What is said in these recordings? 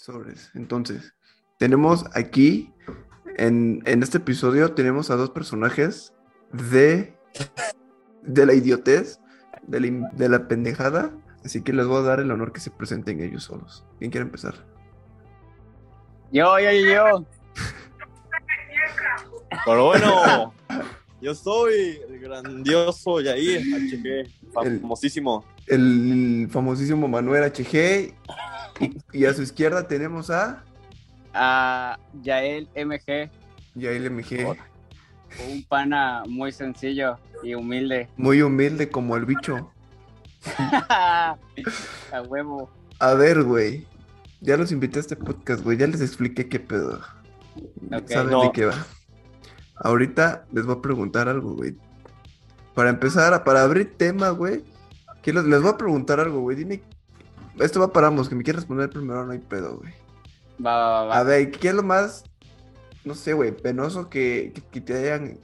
Sobres. Entonces, tenemos aquí, en, en este episodio, tenemos a dos personajes de, de la idiotez, de la, de la pendejada. Así que les voy a dar el honor que se presenten ellos solos. ¿Quién quiere empezar? Yo, yo, yo, yo. Pero bueno, yo soy el grandioso Yair HG, famosísimo. El famosísimo Manuel HG. Y, y a su izquierda tenemos a A Yael MG, Yael MG. un pana muy sencillo y humilde. Muy humilde como el bicho. A huevo. A ver, güey. Ya los invité a este podcast, güey. Ya les expliqué qué pedo. Ok. Saben No. de qué va. Ahorita les voy a preguntar algo, güey. Para empezar, para abrir tema, güey. que los- les voy a preguntar algo, güey. Dime. Esto va para ambos. Que me quieras responder primero, no hay pedo, güey. Va, va, va. A ver, ¿qué es lo más. No sé, güey. Penoso que, que, que te hayan.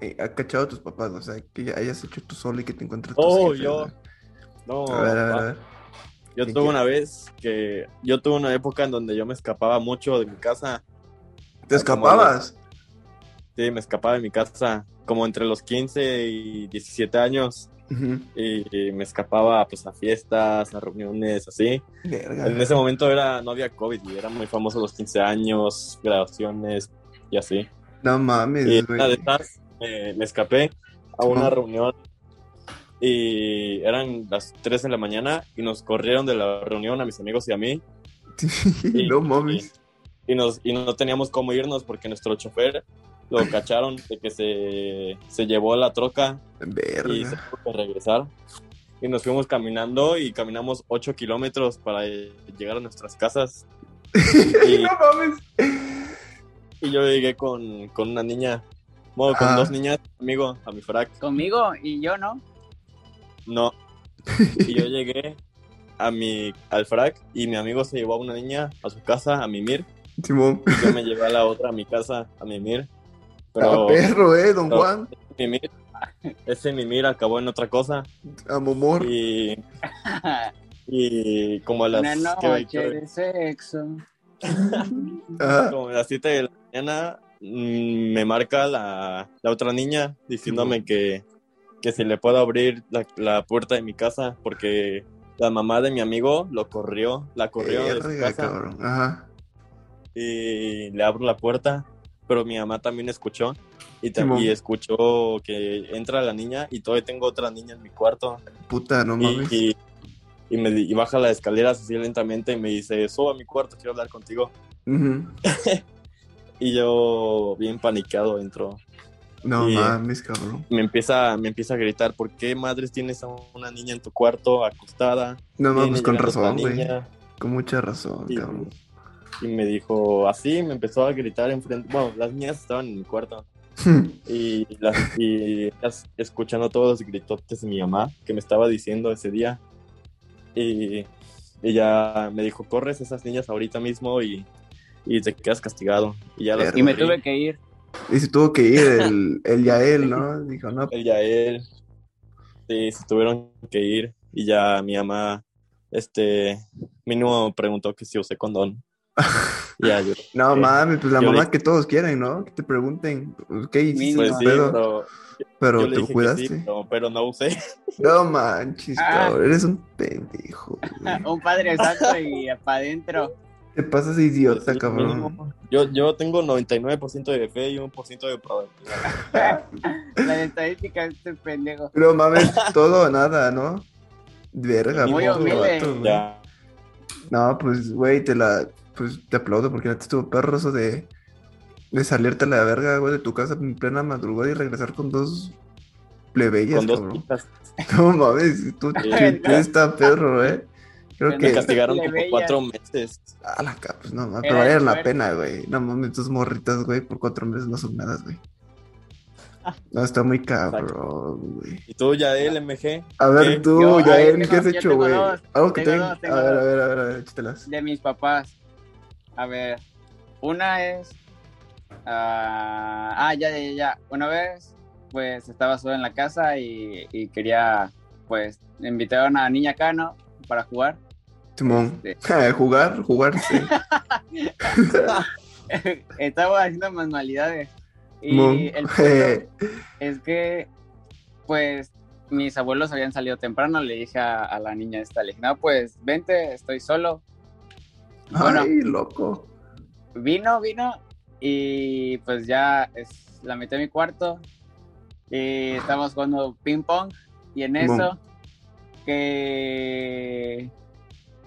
eh, cachado tus papás? O sea, que ya hayas hecho tú solo y que te encuentres tus Oh, jefes, yo. No, A ver, a ver, va. a ver. yo ¿Qué tuve quieres? una vez que yo tuve una época en donde yo me escapaba mucho de mi casa. ¿Te escapabas? Sí, me escapaba de mi casa como entre los 15 y 17 años Ujú. y me escapaba pues a fiestas, a reuniones, así. Verga. En ese momento era no había COVID y eran muy famosos los 15 años, graduaciones y así. No mames, Y una de estas me, me escapé a una Simón. reunión y eran las 3 de la mañana y nos corrieron de la reunión a mis amigos y a mí y- no mames. y, nos, y no teníamos cómo irnos porque nuestro chofer lo cacharon de que se, se llevó la troca y se Verga. tuvo que regresar. Y nos fuimos caminando y caminamos 8 kilómetros para eh, llegar a nuestras casas. Y, no mames. y yo llegué con, con una niña, bueno, con Ah. dos niñas, amigo, a mi frac. Conmigo y yo, ¿no? No. Y yo llegué a mi, al frac y mi amigo se llevó a una niña a su casa, a mimir. Simón. Y yo me llevé a la otra a mi casa, a mimir. Ah, Pero perro, eh, don pero- Juan. mimir, ese mimir acabó en otra cosa. A momor. Y, y como a las, Una ¿qué- noche de sexo. Como a las 7 de la mañana mm, me marca la, la otra niña diciéndome que, que si le puedo abrir la, la puerta de mi casa porque la mamá de mi amigo lo corrió, la corrió de su casa cabrón. Ajá. y le abro la puerta, pero mi mamá también escuchó y, tam- Simón. y escuchó que entra la niña y todavía tengo otra niña en mi cuarto Puta, no mames. y, y, y me, y baja las escaleras así lentamente y me dice, suba a mi cuarto, quiero hablar contigo. Y yo, bien paniqueado, entro. No mames, cabrón. Me empieza, me empieza a gritar, ¿por qué madres tienes a una niña en tu cuarto acostada? No mames, con razón, güey. niña". Con mucha razón, cabrón. Y me dijo, así, me empezó a gritar enfrente. Bueno, las niñas estaban en mi cuarto. Y, las, y escuchando todos los gritotes de mi mamá que me estaba diciendo ese día. Y ella me dijo, corres esas niñas ahorita mismo y, y te quedas castigado. Y ya las. Y me tuve que ir. Y se tuvo que ir el, el Yael, ¿no? Dijo, no, Él ya él. Sí, se tuvieron que ir. Y ya mi mamá, este, mínimo preguntó que si usé condón. Ya yo, no Sí. mames, pues la mamá le- que todos quieren, ¿no? Que te pregunten, ¿qué hiciste? Pues sí, pero, Pero te cuidaste. sí, pero, pero no usé. No manches, Ah. cabrón. Eres un pendejo. Un padre santo y para adentro. Te pasas idiota, Sí, cabrón. Yo, yo tengo 99% de fe y 1% de probabilidad. La estadística de este pendejo. Pero mames, todo o nada, ¿no? Verga, Muy humilde. vato, güey. Ya. No, pues, güey, te la. Pues te aplaudo porque te estuvo perro eso de. De salirte a la verga, güey, de tu casa en plena madrugada y regresar con dos plebeyas, Con dos cabrón. chicas. No mames, tú, tú está perro, eh. Creo Me Me que. castigaron como cuatro meses. A la ca- pues no mames, pero valieron la pena, güey. No mames, tus morritas, güey, por cuatro meses no son nada, güey. No, está muy cabrón, güey. ¿Y tú, ya el MG? A ver, ¿Qué? tú, Yael, ver, ¿qué has hecho, güey? Algo que tengo A ver, a dos. ver, a ver, a ver, échatelas. De mis papás. A ver. Una es. ah, ah, ya, ya, ya. Una vez, pues estaba solo en la casa y, y quería, pues, invitar a una niña acá, ¿no? Para jugar. Simón. Este. jugar, jugar, sí. Estaba haciendo manualidades. Y el punto es que, pues, mis abuelos habían salido temprano. Le dije a, a la niña esta, le dije, no, pues, vente, estoy solo. Bueno. Ay, loco. Vino, vino, y pues ya es, la metí a mi cuarto. Y estábamos jugando ping pong. Y en eso, que,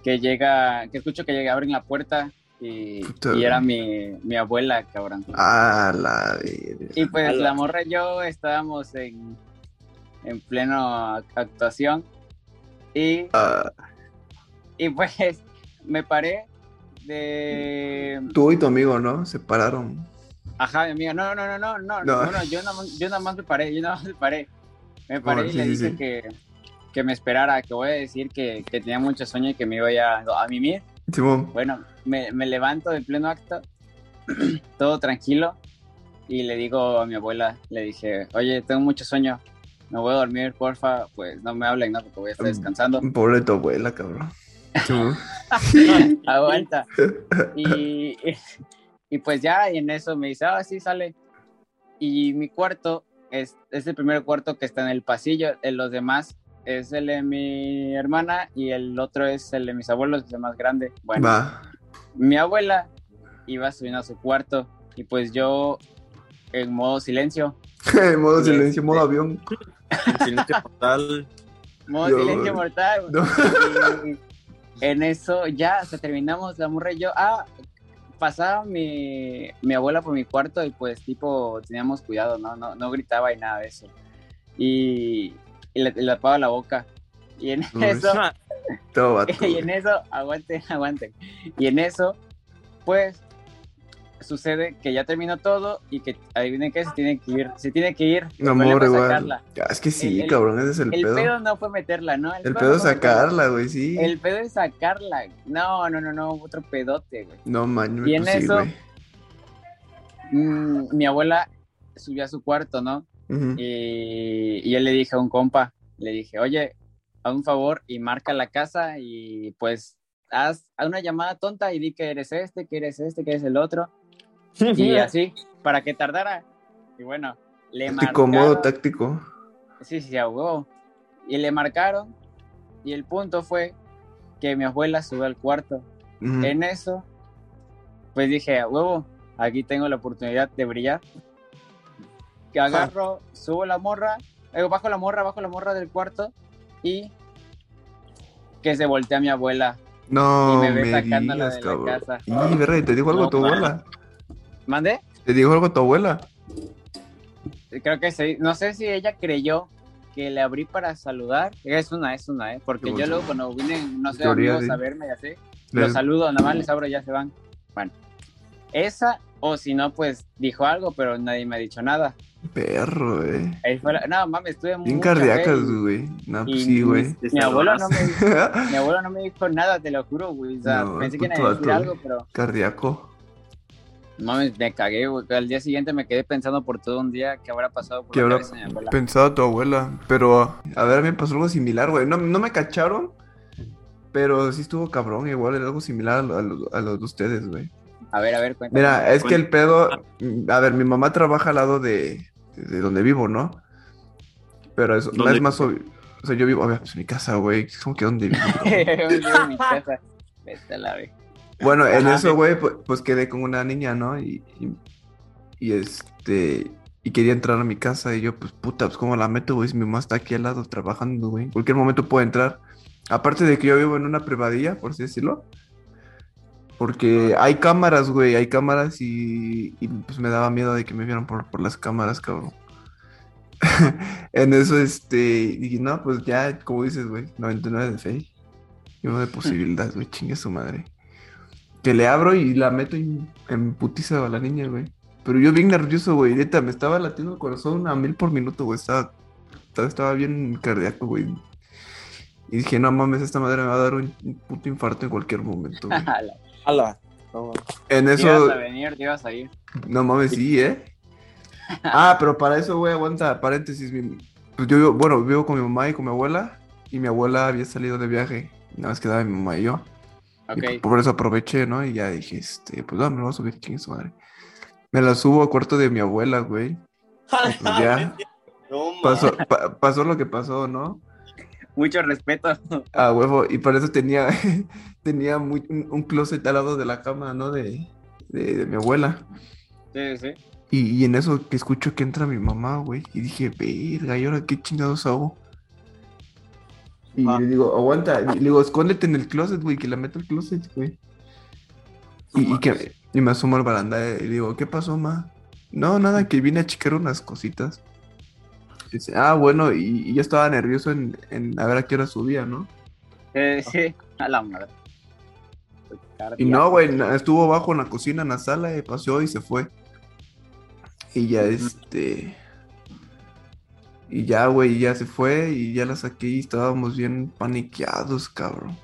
que llega, que escucho que llega, abren la puerta. Y, y era mi, mi abuela, cabrón. Ah, la verga. Y pues Ala. la morra y yo estábamos en, en pleno ac- actuación. Y, Ah, y pues me paré de... tú y tu amigo, ¿no? Se pararon. Ajá, mi amiga, no, no, no, no, no, No. yo, nada más, yo nada más me paré, yo nada más me paré. Me paré Oh, y sí, le dije sí. que, que me esperara, que voy a decir que, que tenía mucho sueño y que me iba ya a mimir. Simón. Bueno, me, me levanto de pleno acto, todo tranquilo, y le digo a mi abuela, le dije, oye, tengo mucho sueño, me voy a dormir, porfa, pues no me hablen, no, porque voy a estar Mm. descansando. Pobre tu abuela, cabrón. Aguanta. Y, y pues ya, y en eso me dice, ah, sí, sale. Y mi cuarto es, es el primer cuarto que está en el pasillo. En los demás es el de mi hermana y el otro es el de mis abuelos, que es el más grande. Bueno, Va. mi abuela iba subiendo a su cuarto y pues yo en modo silencio. modo Y silencio, este- modo avión. Silencio mortal. Modo silencio mortal. No. Y en eso ya, sea, terminamos la morra y yo. Ah, pasaba mi, mi abuela por mi cuarto y pues tipo teníamos cuidado, ¿no? No, no gritaba y nada de eso. Y, y le, le tapaba la boca. Y en Uy. eso, Todo vato. y en eso, aguanten, aguanten. Y en eso, pues sucede que ya terminó todo y que adivinen qué, se tiene que ir, se tiene que ir. No, amor, igual. es que sí, El- cabrón, ese es el, El pedo. pedo no fue meterla, ¿no? el pedo es sacarla, güey, sí. El pedo es sacarla. No, no, no, no, otro pedote, güey. No, man, Y en pues eso-. Mm, mi abuela subió a su cuarto, ¿no? Y, y yo le dije a un compa, le dije, oye, haz un favor y marca la casa y pues haz, haz una llamada tonta y di que eres este, que eres este, que eres el otro. Y así, para que tardara. Y bueno, le Táctico, modo marcaron. táctico. Sí, sí, a huevo. Y le marcaron. Y el punto fue que mi abuela subió al cuarto. En eso, pues dije, a huevo, aquí tengo la oportunidad de brillar. Que agarro, subo la morra, eh, bajo la morra, bajo la morra del cuarto y que se voltea mi abuela. No, y me me, ve sacándola digas, de la cabrón. casa. Y, verga, ¿y ¿te dijo algo No, tu abuela? ¿Mandé? ¿Te dijo algo tu abuela? Creo que sí. No sé si ella creyó que le abrí para saludar. Es una, es una, ¿eh? Porque yo luego cuando vienen, no sé, Teoría, amigos sí. a verme y así, los saludo, nada más les abro y ya se van. Bueno, esa, o si no, pues dijo algo, pero nadie me ha dicho nada. Perro, eh. Ahí fue la- No, mames, estuve muy Bien cardíacas, güey. No, pues sí, güey. Mi abuelo no me dijo, mi abuelo no me dijo nada, te lo juro, güey. O sea, No, pensé que puto iba a decir vato, algo, pero Cardíaco. Mames, me cagué, güey. Al día siguiente me quedé pensando por todo un día qué habrá pasado por ¿Qué la habrá cabeza de mi abuela. pensado tu abuela? Pero, a ver, a mí me pasó algo similar, güey. No, no me cacharon, pero sí estuvo cabrón. Igual era algo similar a lo, a lo- a lo de ustedes, güey. A ver, a ver, cuéntame. Mira, es que el pedo. A ver, mi mamá trabaja al lado de, de donde vivo, ¿no? Pero eso no es más obvio. O sea, yo vivo, a ver, pues mi casa, güey. ¿Cómo que dónde vivo? Yo vivo en mi casa. Vete a la ve. Bueno, en Ajá. eso, güey, pues, pues quedé con una niña, ¿no? Y, y, y, este. Y quería entrar a mi casa. Y yo, pues puta, pues cómo la meto, güey. Si mi mamá está aquí al lado trabajando, güey. En cualquier momento puedo entrar. Aparte de que yo vivo en una privadilla, por así decirlo. Porque hay cámaras, güey. Hay cámaras y, y, pues me daba miedo de que me vieran por, por las cámaras, cabrón. en eso, este. Dije, no, pues ya, como dices, güey. 99 de fe. Y uno de posibilidades, güey. Chingue su madre. Que le abro y la meto en, en putiza a la niña, güey. Pero yo bien nervioso, güey. Neta, me estaba latiendo el corazón a mil por minuto, güey. Estaba, estaba, estaba bien cardíaco, güey. Y dije, no mames, esta madre me va a dar un, un puto infarto en cualquier momento, güey. La- Ala. No, En Te eso, ibas a venir, te ibas a ir. no mames, sí, ¿eh? Ah, pero para eso, güey, aguanta, paréntesis. mi- Pues yo, vivo- bueno, vivo con mi mamá y con mi abuela. Y mi abuela había salido de viaje. Nada más quedaba mi mamá y yo. Y por eso aproveché, ¿no? Y ya dije, este, pues no, me lo voy a subir, quién es madre. Me la subo a cuarto de mi abuela, güey. Pues ya. pasó, pasó lo que pasó, ¿no? Mucho respeto. Ah, huevo. Y por eso tenía, tenía un, closet al lado de la cama, ¿no? De, de, mi abuela. Sí, sí. Y, en eso que escucho que entra mi mamá, güey. Y dije, verga, ¿y ahora qué chingados hago? Y le digo, aguanta. Y le digo, escóndete en el closet, güey, que la meto el closet, güey. Y, que, y me asomo al baranda y digo, ¿qué pasó, ma? No, nada, que vine a checar unas cositas. dice, ah, bueno, y, yo estaba nervioso en, en, a ver a qué hora subía, ¿no? Eh, sí, a la madre. Y no, güey, estuvo abajo en la cocina, en la sala, y paseó y se fue. Y ya, este... Y ya, güey, ya se fue y ya la saqué y estábamos bien paniqueados, cabrón.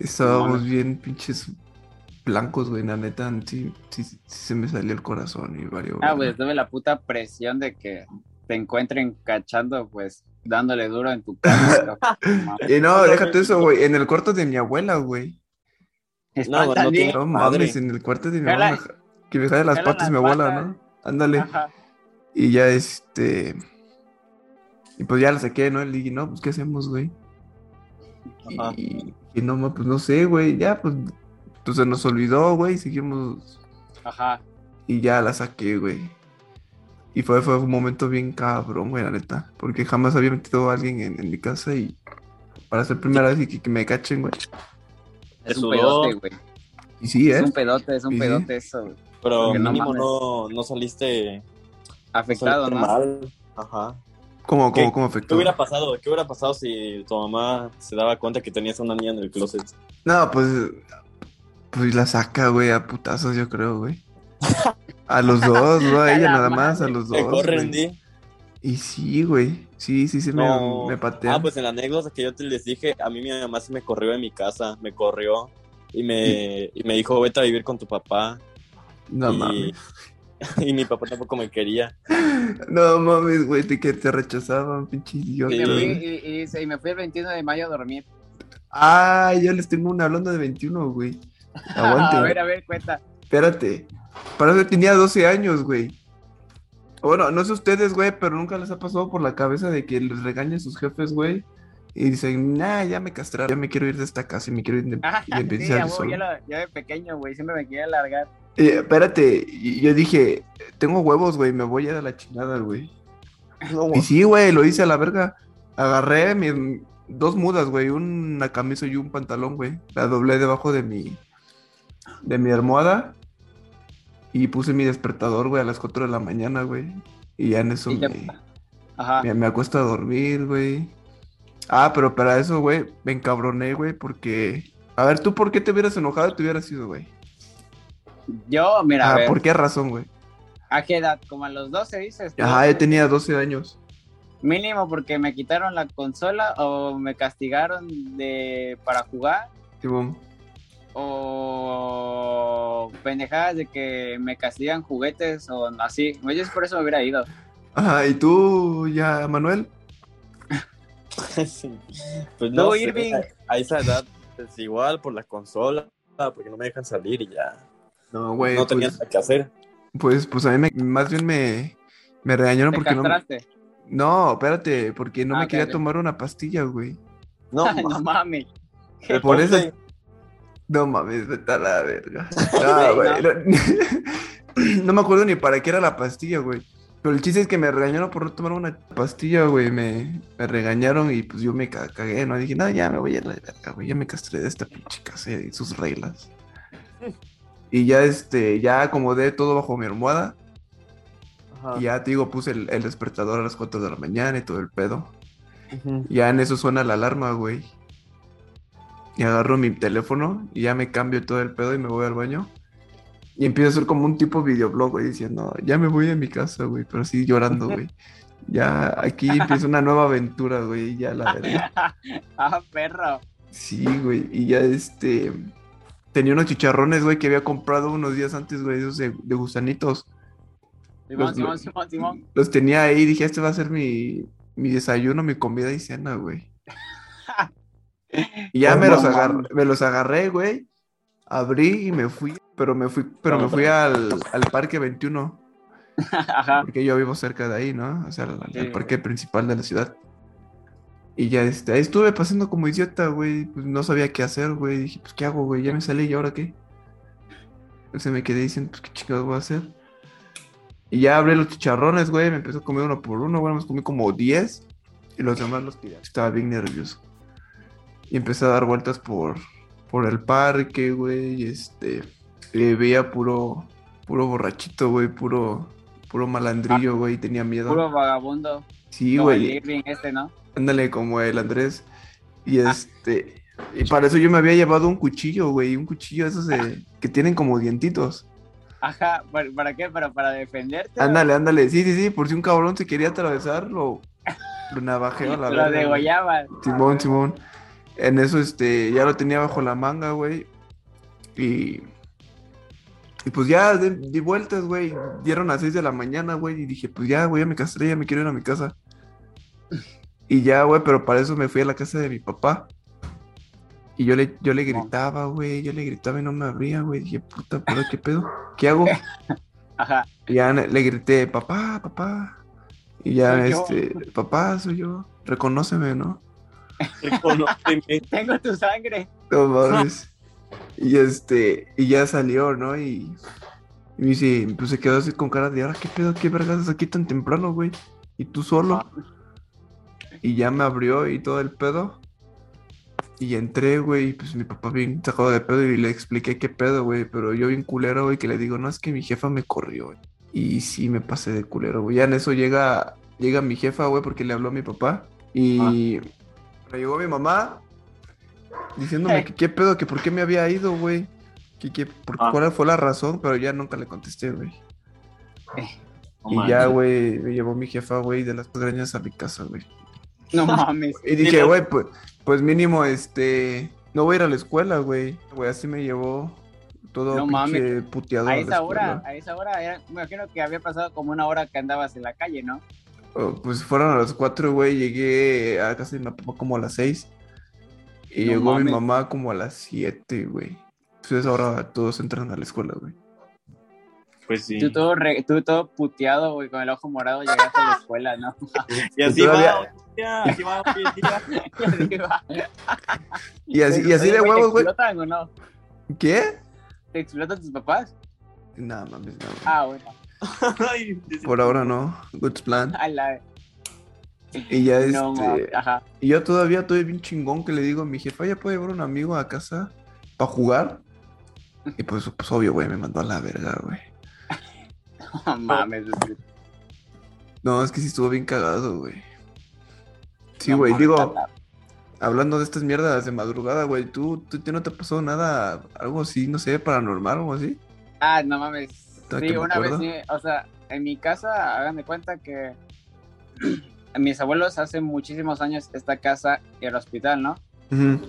Estábamos bien pinches blancos, güey, la neta, sí, sí, se me salió el corazón y varios. Ah, güey, tuve la puta presión de que te encuentren cachando, pues, dándole duro en tu casa. y no, déjate eso, güey, en el cuarto de mi abuela, güey. No, no, no mames, en el cuarto de mi abuela. Que me jale las patas mi abuela, ¿no? Ándale. Y ya, este... Y pues ya la saqué, ¿no? Le dije, no, pues, ¿qué hacemos, güey? Y, y, no, pues, no sé, güey, ya, pues, entonces nos olvidó, güey, seguimos. Ajá. Y ya la saqué, güey. Y fue, fue un momento bien cabrón, güey, la neta. Porque jamás había metido a alguien en, mi casa y para ser primera vez y que, me cachen, güey. Es un pedote, güey. Y sí, ¿eh? Es un pedote, es un pedote eso, güey. Pero mínimo no, no, saliste afectado, ¿no? Mal. Ajá. ¿Cómo, cómo, cómo afectó? ¿Qué hubiera pasado? ¿Qué hubiera pasado si tu mamá se daba cuenta que tenías una niña en el closet? No, pues pues la saca, güey, a putazos, yo creo, güey. A los dos, no a ella nada más, a los dos. Me Y sí, güey. Sí, sí, sí, me, me patean. Ah, pues en la anécdota que yo te les dije, a mí mi mamá se me corrió de mi casa, me corrió y me, y me dijo, vete a vivir con tu papá. No mames. Y mi papá tampoco me quería. No mames, güey, que te rechazaban, pinche idiota. Y, y, me fui el 21 de mayo a dormir. Ah, yo les tengo una hablando de 21, güey. Aguante. a ver, a ver, cuenta. Espérate. Para eso tenía 12 años, güey. Bueno, no sé ustedes, güey, pero nunca les ha pasado por la cabeza de que les regañen sus jefes, güey. Y dicen, nah, ya me castraron, ya me quiero ir de esta casa y me quiero ir de, ah, sí, ya, ya, de pequeño, güey, siempre me quería largar. Eh, espérate, yo dije, tengo huevos, güey, me voy a dar la chingada, güey. y sí, güey, lo hice a la verga. Agarré mis dos mudas, güey, una camisa y un pantalón, güey. La doblé debajo de mi, de mi almohada y puse mi despertador, güey, a las 4 de la mañana, güey. Y ya en eso me, Ajá. me, acuesto a dormir, güey. Ah, pero para eso, güey, me encabroné, güey, porque... A ver, ¿tú por qué te hubieras enojado y te hubieras ido, güey? Yo, mira, ah, ¿por qué razón, güey? ¿A qué edad? ¿Como a los 12 dices? Ajá, yo tenía 12 años. Mínimo porque me quitaron la consola o me castigaron de para jugar. Sí, boom o pendejadas de que me castigan juguetes o así. Yo por eso me hubiera ido. Ajá, ¿y tú ya, Manuel? sí. Pues no, Irving. A, esa edad es igual por la consola, porque no me dejan salir y ya. No, güey. No tenía pues nada que hacer. Pues, pues a mí me, más bien me, me regañaron porque no. No, espérate, porque no ah, me quería tomar una pastilla, güey. No, no mames. Por eso, no mames, vete a la verga. No, güey. No. me acuerdo ni para qué era la pastilla, güey. Pero el chiste es que me regañaron por no tomar una pastilla, güey. Me, me regañaron y pues yo me cagué, ¿no? Dije, no, ya me voy a la verga, güey. Ya me castré de esta pinche casa y sus reglas. Y ya, este, ya acomodé todo bajo mi almohada. Y ya, te digo, puse el, despertador a las 4 de la mañana y todo el pedo. Ya en eso suena la alarma, güey. Y agarro mi teléfono y ya me cambio todo el pedo y me voy al baño. Y empiezo a hacer como un tipo videoblog, güey, diciendo, ya me voy a mi casa, güey, pero así llorando, güey. Ya aquí empieza una nueva aventura, güey, ya la verdad. ah, perro. Sí, güey, y ya este... Tenía unos chicharrones, güey, que había comprado unos días antes, güey, esos de, gusanitos. Simón, Simón, Simón, Simón. Los tenía ahí y dije, este va a ser mi, mi desayuno, mi comida y cena, güey. Y ya me los, agarré, me los agarré, güey. Abrí y me fui, pero me fui, pero me fui al, al parque 21. Ajá. Porque yo vivo cerca de ahí, ¿no? O sea, al, al parque principal de la ciudad. Y ya este, ahí estuve pasando como idiota, güey. Pues no sabía qué hacer, güey. Dije, pues qué hago, güey. Ya me salí y ahora qué. Entonces me quedé diciendo, pues qué chingados voy a hacer. Y ya abrí los chicharrones, güey. Me empezó a comer uno por uno, güey. Me comí como 10. Y los demás los tiré. Estaba bien nervioso. Y empecé a dar vueltas por, por el parque, güey. Este. eh, veía puro. Puro borrachito, güey. Puro. Puro malandrillo, güey. Tenía miedo. Puro vagabundo. sí, güey. Este, ¿no? Ándale, como el Andrés. Y este. Y para eso yo me había llevado un cuchillo, güey. Un cuchillo esos de, que tienen como dientitos. Ajá, ¿para, para qué? ¿Para, para defenderte? o Ándale, ándale. Sí, sí, sí. Por si un cabrón se quería atravesar, lo, lo navajeo a la Lo verga, güey. degollaban. Simón, Simón. En eso, este, ya lo tenía bajo la manga, güey. Y. Y pues ya di, di vueltas, güey. Dieron a las 6 de la mañana, güey. Y dije, pues ya, güey, ya me castré, ya me quiero ir a mi casa. Y ya, güey, pero para eso me fui a la casa de mi papá. Y yo le, yo le gritaba, güey. Yo le gritaba y no me abría, güey. Dije, puta, ¿pero qué pedo? ¿Qué hago? Ajá. Y ya le grité, papá, papá. Y ya, Soy yo. este, papá, soy yo. Reconóceme, ¿no? Reconóceme. Tengo tu sangre. No mames. y este, y ya salió, ¿no? Y, y me dice, pues se quedó así con cara de ahora, ¿qué pedo? ¿Qué vergas aquí tan temprano, güey? Y tú solo. Y ya me abrió y todo el pedo. Y entré, güey, y pues mi papá bien sacado de pedo y le expliqué qué pedo, güey. Pero yo bien culero, güey, que le digo, no, es que mi jefa me corrió, güey. Y sí me pasé de culero, güey. Ya en eso llega, llega mi jefa, güey, porque le habló a mi papá. Y me llegó mi mamá diciéndome que qué pedo, que por qué me había ido, güey. Que, que por Ah. cuál fue la razón, pero ya nunca le contesté, güey. No y ya, güey, me llevó mi jefa, güey, de las greñas a mi casa, güey. No mames. Y dije, güey, pues, pues mínimo, este, no voy a ir a la escuela, güey. Güey, así me llevó todo No pinche puteado A la esa hora, a esa hora, era, me imagino que había pasado como una hora que andabas en la calle, ¿no? Oh, pues fueron a las cuatro, güey, llegué a casa de mi papá como a las seis. Y No llegó mi mames. mamá como a las siete, güey. Entonces ahora todos entran a la escuela, güey. Pues sí. Tú todo, re- tú todo puteado, güey, con el ojo morado llegaste a la escuela, ¿no? Y así Todavía- va, así va. Y así va. Y así, Oye, de güey, huevos, ¿Te güey. explotan o no? ¿Qué? ¿Te explotan tus papás? No, mames, no. Ah, bueno. Por ahora no. Good plan. A la... Y ya este. No, mames. Ajá. y yo todavía estoy bien chingón que le digo a mi jefa, ya puede llevar un amigo a casa para jugar. Y pues, pues obvio, güey, me mandó a la verga, güey. No mames. No, es que sí estuvo bien cagado, güey. Sí, güey, digo, la- hablando de estas mierdas de madrugada, güey, ¿tú, tú ¿tú no te pasó nada, algo así, no sé, paranormal o algo así? Ah, no mames. Sí, una vez sí, o sea, en mi casa, hagan de cuenta que mis abuelos hace muchísimos años esta casa y el hospital, ¿no? Ujú.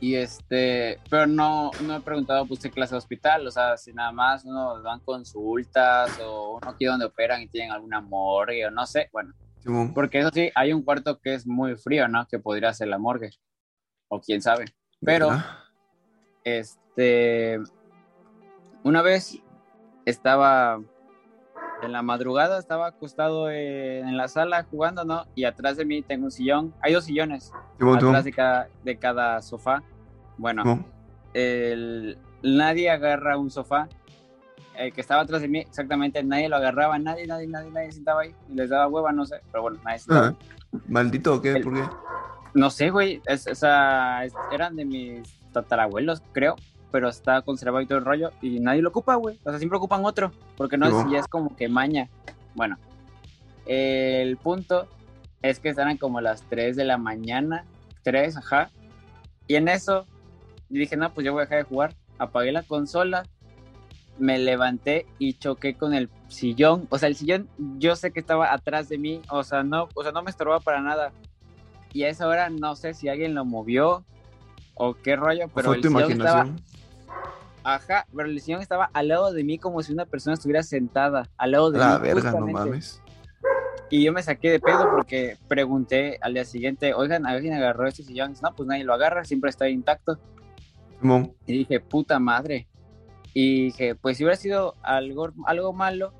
Y este, pero no, no he preguntado pues qué clase de hospital, o sea, si nada más uno dan consultas o uno aquí donde operan y tienen alguna morgue o no sé, bueno, porque eso sí, hay un cuarto que es muy frío, ¿no? Que podría ser la morgue, o quién sabe. Pero- ¿Verdad? Este, una vez estaba en la madrugada, estaba acostado eh, en la sala jugando, ¿no? Y atrás de mí tengo un sillón, hay dos sillones, atrás de cada, de cada sofá. Bueno, el- nadie agarra un sofá. El que estaba atrás de mí, exactamente, nadie lo agarraba, nadie, nadie, nadie, nadie sentaba ahí. Y les daba hueva, no sé, pero bueno, nadie sentaba. Ah, ¿Maldito o qué? El- ¿Por qué? No sé, güey, es- esa, es- eran de mis tatarabuelos, creo, pero está conservado y todo el rollo y nadie lo ocupa, güey. O sea, siempre ocupan otro, porque no es, ya es como que maña. Bueno, el punto es que eran como las 3 de la mañana, 3, ajá. Y en eso dije, no, pues yo voy a dejar de jugar. Apagué la consola, me levanté y choqué con el sillón. O sea, el sillón yo sé que estaba atrás de mí, o sea, no, o sea, no me estorbaba para nada. Y a esa hora no sé si alguien lo movió o qué rollo, ¿O pero fue el tu sillón estaba? Ajá, pero el sillón estaba al lado de mí como si una persona estuviera sentada al lado de La mí. verga, no justamente. mames. Y yo me saqué de pedo porque pregunté al día siguiente, oigan, ¿alguien agarró este sillón? No, pues nadie lo agarra, siempre está intacto. Y dije, puta madre. Y dije, pues si hubiera sido algo, algo malo,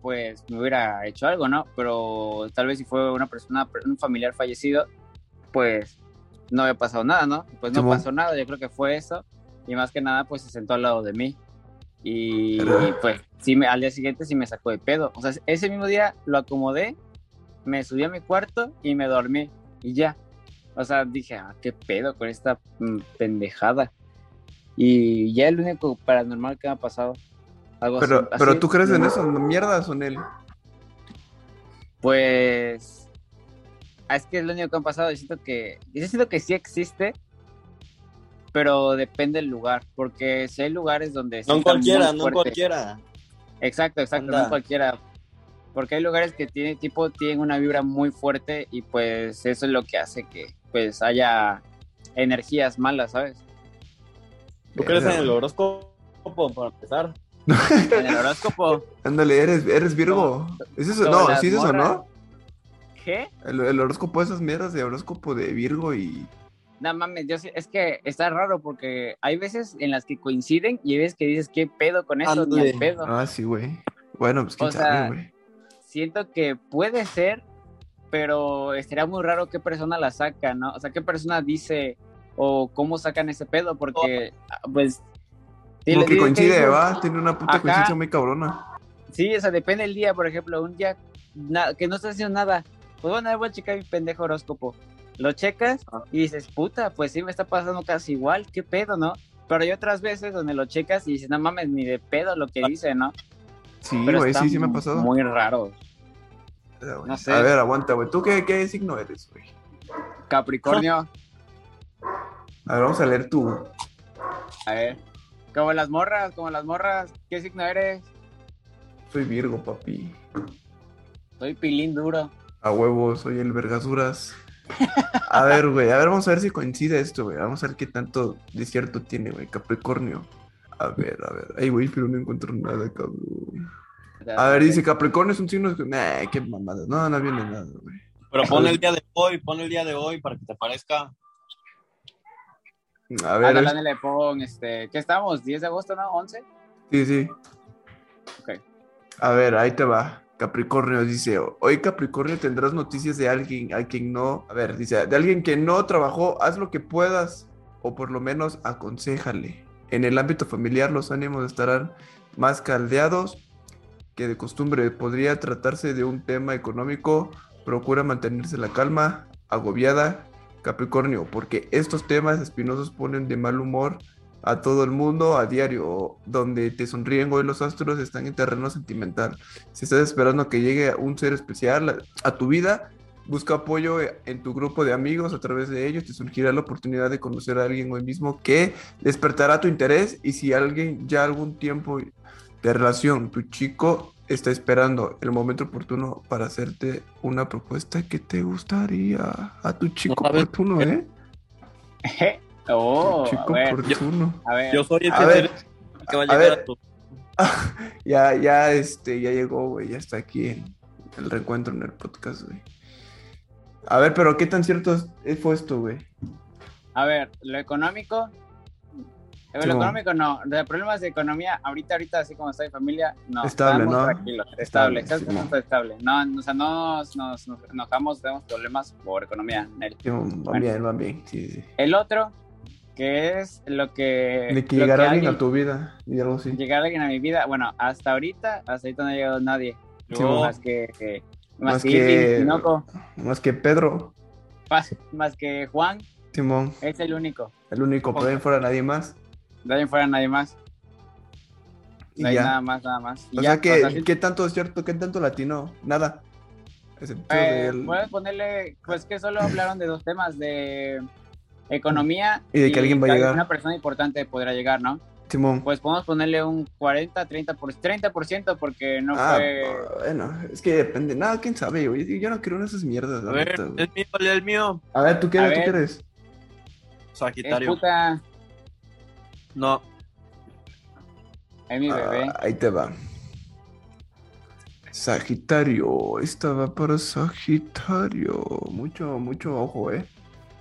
pues me hubiera hecho algo, ¿no? Pero tal vez si fue una persona, un familiar fallecido, pues no había pasado nada, ¿no? Pues no pasó nada, yo creo que fue eso. Y más que nada, pues se sentó al lado de mí. Y, y, pues sí, me, al día siguiente sí me sacó de pedo. O sea, ese mismo día lo acomodé, me subí a mi cuarto y me dormí. Y ya. O sea, dije, ah, qué pedo con esta mm, pendejada. Y ya el único paranormal que me ha pasado. Algo Pero, así- pero tú crees en eso, mierda, son él. Pues ah, es que es lo único que han pasado. Yo siento que, yo siento que sí existe, pero depende del lugar, porque si hay lugares donde No en cualquiera, no en cualquiera. Exacto, exacto, no Anda. en cualquiera. Porque hay lugares que tienen tipo tienen una vibra muy fuerte y pues eso es lo que hace que pues haya energías malas, ¿sabes? ¿Tú crees en el güey. horóscopo para empezar? En el horóscopo, Ándale, eres, eres Virgo. ¿Es eso? No, sí es eso, morras. ¿no? ¿qué? El, el horóscopo, esas mierdas de horóscopo de Virgo y. No mames, yo sé- es que está raro porque hay veces en las que coinciden y hay veces que dices, ¿qué pedo con eso? Ni al pedo. Ah, sí, güey. Bueno, pues quién sabe, güey. Siento que puede ser, pero estaría muy raro qué persona la saca, ¿no? O sea, qué persona dice o cómo sacan ese pedo, porque, ah, pues... sí, Como que coincide, va. Tiene una puta Ajá. coincidencia muy cabrona. Sí, o sea, depende del día, por ejemplo, un día que no estás haciendo nada, pues bueno, voy a checar mi pendejo horóscopo. Lo checas Ah. y dices, puta, pues sí me está pasando casi igual, qué pedo, ¿no? Pero hay otras veces donde lo checas y dices, no mames, ni de pedo lo que dice, ¿no? Sí, güey, sí, sí me ha pasado. Muy raro. Pero, güey, no sé. A ver, aguanta, güey. ¿Tú qué, qué signo eres, güey? Capricornio, A ver, vamos a leer tu. a ver. Como las morras, como las morras, ¿qué signo eres? Soy Virgo, papi. Soy pilín duro. A huevo, soy el Vergasuras. A ver, güey, a ver, vamos a ver si coincide esto, güey. Vamos a ver qué tanto de cierto tiene, güey. Capricornio. A ver, a ver. Ay, güey, pero no encuentro nada, cabrón. A ver, dice Capricornio es un signo. de- Nah, qué mamada. No, no viene nada, güey. Pero pon el día de hoy, pon el día de hoy para que te parezca. A ver, Ándale, es- ándale, pon, este, ¿qué estamos? ¿10 de agosto, no? ¿11? sí, sí. Ok. A ver, ahí te va. Capricornio dice, hoy Capricornio tendrás noticias de alguien a quien no, a ver, dice, de alguien que no trabajó, haz lo que puedas o por lo menos aconsejale. En el ámbito familiar los ánimos estarán más caldeados que de costumbre. Podría tratarse de un tema económico, procura mantenerse la calma, agobiada, Capricornio, porque estos temas espinosos ponen de mal humor a todo el mundo a diario, donde te sonríen hoy los astros están en terreno sentimental. Si estás esperando que llegue un ser especial a, tu vida, busca apoyo en tu grupo de amigos, a través de ellos te surgirá la oportunidad de conocer a alguien hoy mismo que despertará tu interés y si alguien ya algún tiempo de relación, tu chico está esperando el momento oportuno para hacerte una propuesta que te gustaría a tu chico No oportuno, qué. ¿eh? oh, chico a ver, oportuno. a ver. Yo soy el A que, ver, que va a a llegar a tu. Ya, ya, este, ya llegó, güey, ya está aquí en el reencuentro en el podcast, güey. A ver, pero ¿qué tan cierto es- fue esto, güey? A ver, lo económico. eh, Lo Sí, económico no, de problemas de economía, ahorita, ahorita, así como está mi familia, no. Estable, estamos ¿no? Tranquilos, estable, Estable, exactamente estable. No, o sea, no nos, nos, nos enojamos, tenemos problemas por economía. Sí, van Bueno. bien, van bien, sí, sí. El otro, que es lo que. De que llegara alguien alguien- a tu vida y algo así. Llegar alguien a mi vida, bueno, hasta ahorita, hasta ahorita no ha llegado nadie. Sí, más que. que- más, Más que, Más que Pedro, más, más que Juan, Simón, es el único. el único, ahí fuera nadie más. De ahí fuera nadie más. Y ya. nada más, nada más. Y O ya, sea, que, o sea, sí- ¿qué tanto es cierto? ¿Qué tanto latino? Nada. Eh, del- Puedes ponerle, pues que solo hablaron de dos temas, de economía Y de que alguien va a llegar. Una persona importante podrá llegar, ¿no? Simón. Pues podemos ponerle un 40, 30%, por, 30% porque no ah, fue... bueno, es que depende. Nada, quién sabe, güey. Yo no creo en esas mierdas, A ver, neta, el mío, el, mío. A ver, ¿tú qué A eres? ¿Tú ver. qué eres? Es Sagitario. puta, No. es mi bebé. Ah, ahí te va. Sagitario, esta va para Sagitario. Mucho, mucho ojo, eh.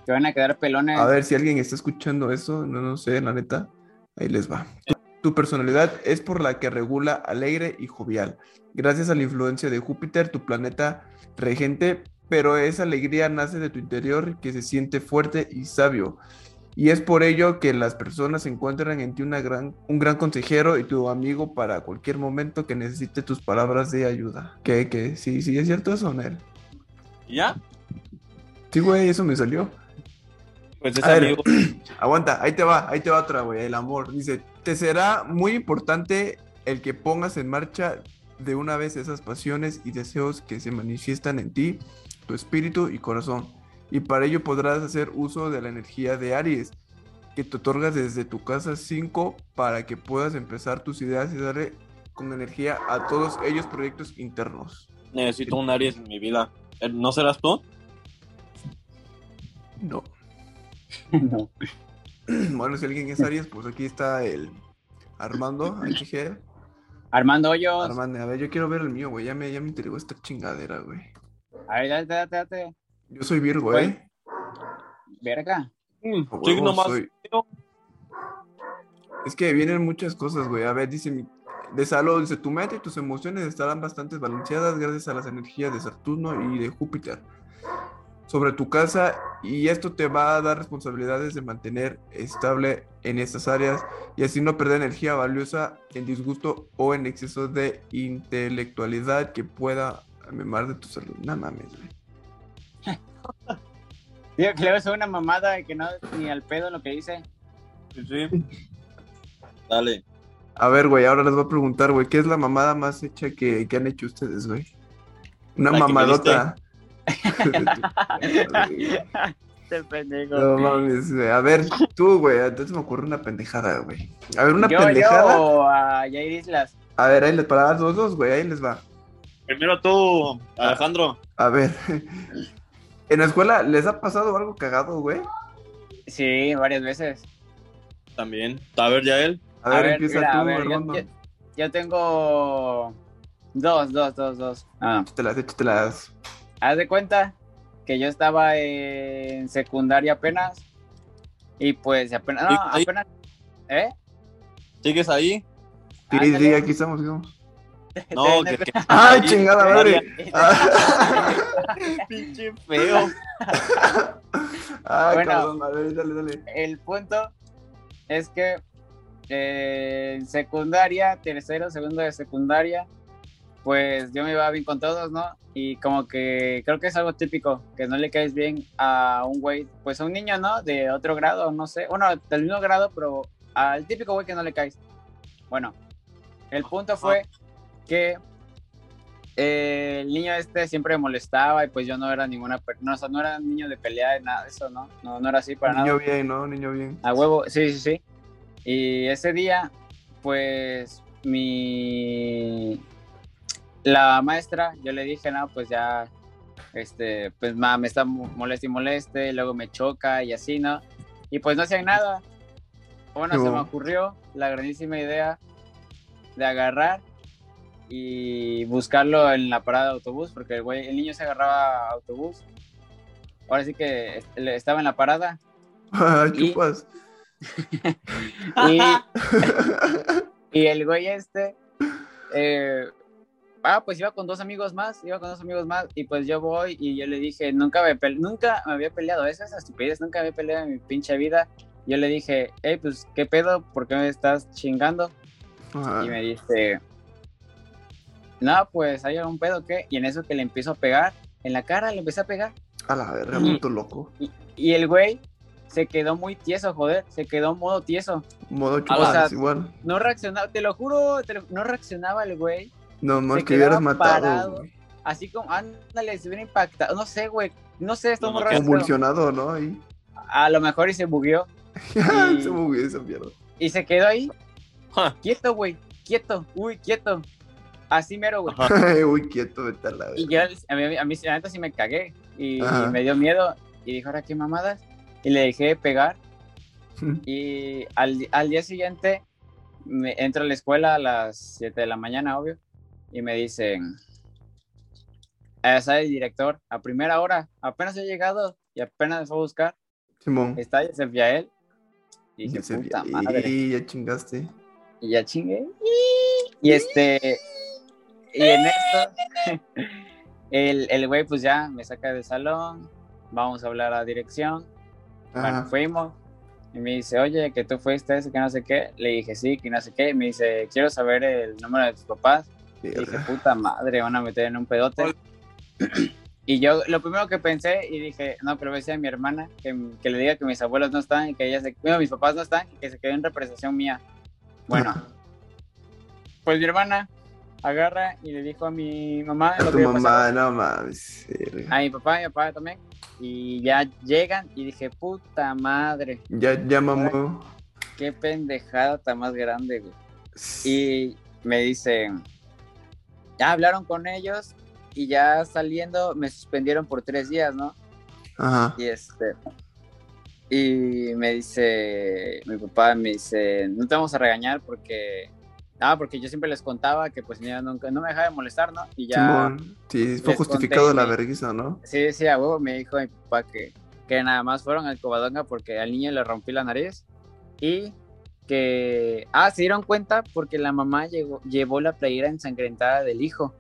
Te van a quedar pelones. A ver si alguien está escuchando eso, no, no sé, la neta. Ahí les va. Tu, tu personalidad es por la que regula alegre y jovial. Gracias a la influencia de Júpiter, tu planeta regente, pero esa alegría nace de tu interior que se siente fuerte y sabio. Y es por ello que las personas encuentran en ti una gran, un gran consejero y tu amigo para cualquier momento que necesite tus palabras de ayuda. ¿Qué? ¿Qué? Sí, sí, es cierto eso, Nel. ¿Y ya? Sí, güey, eso me salió. Pues ver. amigo. Aguanta, ahí te va, ahí te va otra, güey, el amor. Dice, te será muy importante el que pongas en marcha de una vez esas pasiones y deseos que se manifiestan en ti, tu espíritu y corazón. Y para ello podrás hacer uso de la energía de Aries, que te otorgas desde tu casa 5 para que puedas empezar tus ideas y darle con energía a todos ellos proyectos internos. Necesito un Aries en mi vida. Eh, ¿No serás tú? No. No. Bueno, si alguien es Aries, pues aquí está el Armando, HG. Armando Hoyos. Armando, a ver, yo quiero ver el mío, güey. Ya me, ya me intrigó esta chingadera, güey. A ver, date, date, date. Yo soy Virgo, Güey. ¿eh? Verga. Mm, A huevo, signo más soy- feo. Es que vienen muchas cosas, güey. A ver, dice mi- de Salo, dice, tu mente y tus emociones estarán bastante balanceadas gracias a las energías de Saturno y de Júpiter sobre tu casa y esto te va a dar responsabilidades de mantener estable en estas áreas y así no perder energía valiosa en disgusto o en exceso de intelectualidad que pueda memar de tu salud. No mames, güey. Que luego es una mamada que no ni al pedo lo que dice. Sí, sí. Dale. A ver, güey, ahora les voy a preguntar, güey, ¿qué es la mamada más hecha que, que han hecho ustedes, güey? Una La que me mamadota. Este pendejo. no mames, güey. A ver, tú, güey, entonces me ocurre una pendejada, güey. A ver, una yo, pendejada. yo o a Jair Islas. A ver, ahí les para dar dos, dos, güey, ahí les va. Primero tú, Alejandro. A ver. ¿En la escuela les ha pasado algo cagado, güey? Sí, varias veces. También. A ver, ya él. A ver, empieza mira, tú, a ver, yo- Armando. yo, yo tengo dos, dos, dos, dos. Ah, Échatelas, échatelas. Haz de cuenta que yo estaba en secundaria apenas. Y pues apenas, no, apenas, ¿eh? ¿Sigues ahí? Sí, sí, aquí estamos. No, que, que- ¡Ay, ahí, chingada madre! Ah, Pinche feo. Ay, Bueno. cabrón, dale, dale. el punto es que eh, en secundaria, tercero, segundo de secundaria, pues yo me iba bien con todos, ¿no? Y como que creo que es algo típico, que no le caes bien a un güey, pues a un niño, ¿no? De otro grado, no sé, bueno, del mismo grado, pero al típico güey que no le caes. Bueno, el punto fue que eh, el niño este siempre me molestaba y pues yo no era ninguna, no, o sea, no era niño de pelea, nada de eso, ¿no? No, no era así para nada. Niño bien, ¿no? Niño bien. A huevo, sí, sí, sí. Y ese día, pues, mi... La maestra, yo le dije, no, pues ya, este, pues, ma, me está mo- moleste y moleste, y luego me choca y así, ¿no? Y pues no hacían nada. Bueno, se me ocurrió la grandísima idea de agarrar y buscarlo en la parada de autobús, porque el, güey, el niño se agarraba a autobús. Ahora sí que est- estaba en la parada Ay, Y- chupas. y, y el güey este, eh, ah, pues iba con dos amigos más, iba con dos amigos más, y pues yo voy y yo le dije, nunca me, nunca me había peleado, esas estupidez, nunca me había peleado en mi pinche vida. Yo le dije, hey, pues, ¿qué pedo? ¿Por qué me estás chingando? Y me dice, no, pues, ¿hay algún pedo qué? Y en eso que le empiezo a pegar, en la cara le empecé a pegar. A la verga, puto loco. Y, y el güey se quedó muy tieso, joder, se quedó modo tieso. Modo o chupas, sea, igual. No reaccionaba, te lo juro, te lo- no reaccionaba el güey. No, más que hubieras matado, parado. Así como, ándale, se hubiera impactado. No sé, güey. No sé, esto No, muy raro. Convulsionado, ¿no? Ahí. A lo mejor y se bugueó. Y- Se movió esa mierda. Y se quedó ahí, quieto, güey. Quieto, uy, quieto. Así mero, güey. Uy, quieto, vete a la verga. Y yo, a mí, a mí, la neta sí me cagué. Y, me dio miedo. Y dijo, ahora qué mamadas. Y le dejé de pegar. Y al, al día siguiente me entro a la escuela a las 7 de la mañana, obvio. Y me dicen, eh, sale el director a primera hora, apenas he llegado y apenas fue a buscar. Simón. Está ya se fía él. Y dije, puta y- madre. y ya chingaste. Y ya chingué. Y este. Y en esto. El, el güey, pues ya me saca del salón. Vamos a hablar a dirección. Bueno, Ajá. fuimos. Y me dice, oye, que tú fuiste ese, que no sé qué. Le dije, sí, que no sé qué. Y me dice, quiero saber el número de tus papás. Y dije, puta madre, van a meter en un pedote. Y yo lo primero que pensé y dije, no, pero decía a mi hermana que, que le diga que mis abuelos no están y que ella se, bueno, mis papás no están y que se quede en representación mía. Bueno, pues mi hermana agarra y le dijo a mi mamá A lo tu que mamá, no mames. a mi papá mi papá también. Y ya llegan y dije, puta madre, Ya, ya mamó. qué pendejada tan más grande, güey. Y me dicen, ya hablaron con ellos y ya saliendo me suspendieron por tres días, ¿no? Ajá. Y este, y me dice, mi papá me dice, no te vamos a regañar porque, ah, porque yo siempre les contaba que pues mi nunca, no me dejaba de molestar, ¿no? Y ya. Sí, fue justificado conté, la vergüenza, ¿no? sí, sí, a huevo, me dijo mi papá que, que nada más fueron al Covadonga porque al niño le rompí la nariz y que, ah, se dieron cuenta porque la mamá llegó, llevó la playera ensangrentada del hijo.